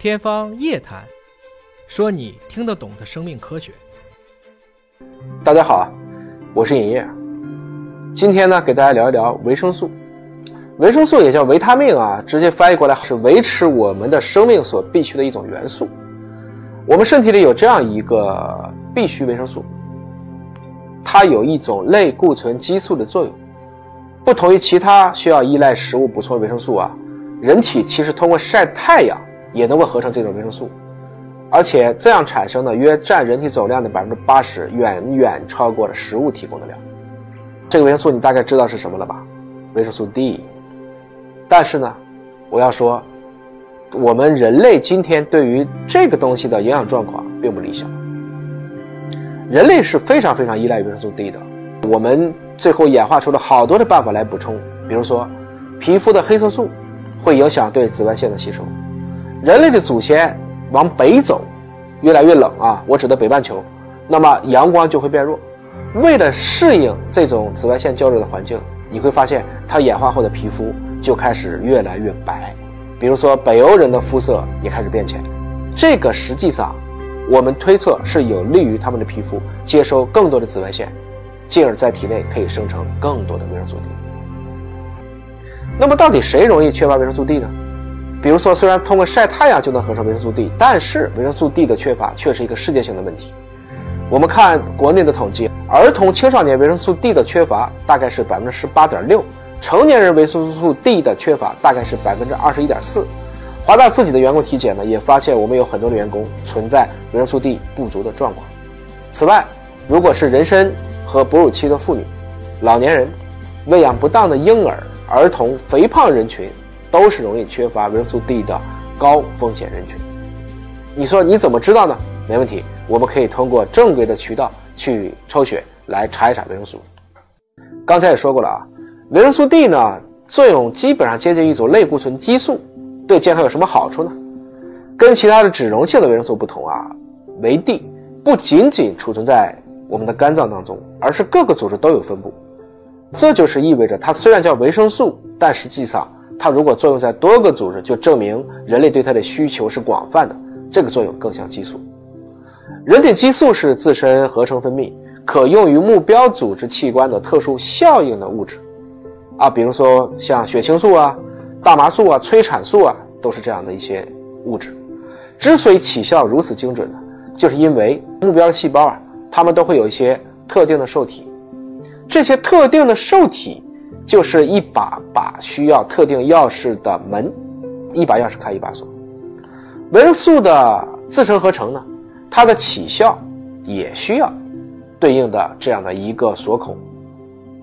天方夜谭，说你听得懂的生命科学。大家好，我是尹烨。今天呢，给大家聊一聊维生素。维生素也叫维他命啊，直接翻译过来是维持我们的生命所必需的一种元素。我们身体里有这样一个必需维生素，它有一种类固醇激素的作用。不同于其他需要依赖食物补充维生素啊，人体其实通过晒太阳。也能够合成这种维生素，而且这样产生的约占人体总量的百分之八十，远远超过了食物提供的量。这个维生素你大概知道是什么了吧？维生素 D。但是呢，我要说，我们人类今天对于这个东西的营养状况并不理想。人类是非常非常依赖维生素 D 的，我们最后演化出了好多的办法来补充，比如说，皮肤的黑色素会影响对紫外线的吸收。人类的祖先往北走，越来越冷啊！我指的北半球，那么阳光就会变弱。为了适应这种紫外线较热的环境，你会发现它演化后的皮肤就开始越来越白。比如说，北欧人的肤色也开始变浅。这个实际上，我们推测是有利于他们的皮肤接收更多的紫外线，进而在体内可以生成更多的维生素 D。那么，到底谁容易缺乏维生素 D 呢？比如说，虽然通过晒太阳就能合成维生素 D，但是维生素 D 的缺乏却是一个世界性的问题。我们看国内的统计，儿童青少年维生素 D 的缺乏大概是百分之十八点六，成年人维生素 D 的缺乏大概是百分之二十一点四。华大自己的员工体检呢，也发现我们有很多的员工存在维生素 D 不足的状况。此外，如果是妊娠和哺乳期的妇女、老年人、喂养不当的婴儿、儿童、肥胖人群。都是容易缺乏维生素 D 的高风险人群。你说你怎么知道呢？没问题，我们可以通过正规的渠道去抽血来查一查维生素。刚才也说过了啊，维生素 D 呢作用基本上接近一种类固醇激素，对健康有什么好处呢？跟其他的脂溶性的维生素不同啊，维 D 不仅仅储存在我们的肝脏当中，而是各个组织都有分布。这就是意味着它虽然叫维生素，但实际上。它如果作用在多个组织，就证明人类对它的需求是广泛的。这个作用更像激素。人体激素是自身合成分泌，可用于目标组织器官的特殊效应的物质。啊，比如说像血清素啊、大麻素啊、催产素啊，都是这样的一些物质。之所以起效如此精准呢，就是因为目标细胞啊，它们都会有一些特定的受体，这些特定的受体。就是一把把需要特定钥匙的门，一把钥匙开一把锁。维生素的自身合成呢，它的起效也需要对应的这样的一个锁孔，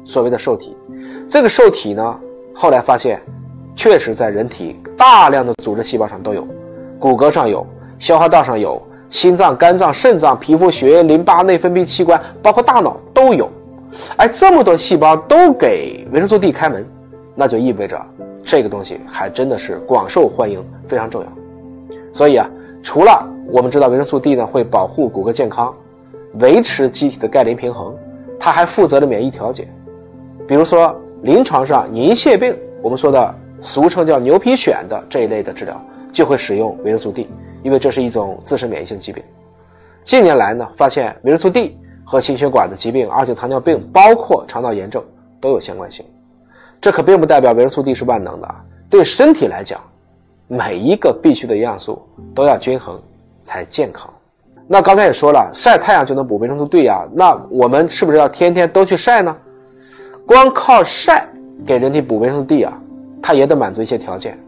所谓的受体。这个受体呢，后来发现，确实在人体大量的组织细胞上都有，骨骼上有，消化道上有，心脏、肝脏、肾脏、皮肤、血液、淋巴、内分泌器官，包括大脑都有。哎，这么多细胞都给维生素 D 开门，那就意味着这个东西还真的是广受欢迎，非常重要。所以啊，除了我们知道维生素 D 呢会保护骨骼健康，维持机体的钙磷平衡，它还负责了免疫调节。比如说临床上银屑病，我们说的俗称叫牛皮癣的这一类的治疗，就会使用维生素 D，因为这是一种自身免疫性疾病。近年来呢，发现维生素 D。和心血管的疾病、二型糖尿病，包括肠道炎症都有相关性。这可并不代表维生素 D 是万能的。对身体来讲，每一个必需的营养素都要均衡才健康。那刚才也说了，晒太阳就能补维生素 D 呀。那我们是不是要天天都去晒呢？光靠晒给人体补维生素 D 啊，它也得满足一些条件，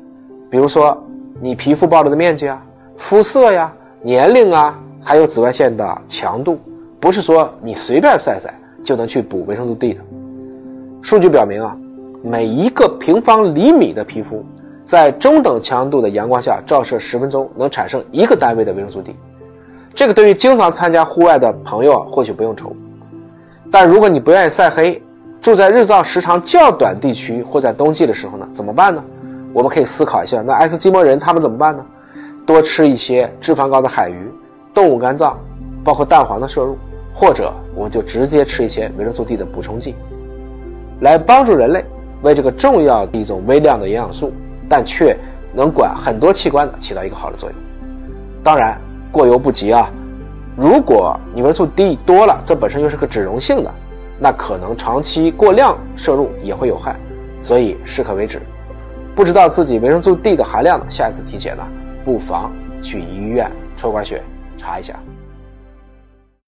比如说你皮肤暴露的面积啊、肤色呀、年龄啊，还有紫外线的强度。不是说你随便晒晒就能去补维生素 D 的。数据表明啊，每一个平方厘米的皮肤，在中等强度的阳光下照射十分钟，能产生一个单位的维生素 D。这个对于经常参加户外的朋友啊，或许不用愁。但如果你不愿意晒黑，住在日照时长较短地区，或在冬季的时候呢，怎么办呢？我们可以思考一下，那爱斯基摩人他们怎么办呢？多吃一些脂肪高的海鱼、动物肝脏，包括蛋黄的摄入。或者我们就直接吃一些维生素 D 的补充剂，来帮助人类为这个重要的一种微量的营养素，但却能管很多器官的起到一个好的作用。当然过犹不及啊。如果你维生素 D 多了，这本身又是个脂溶性的，那可能长期过量摄入也会有害，所以适可为止。不知道自己维生素 D 的含量呢？下一次体检呢，不妨去医院抽管血查一下。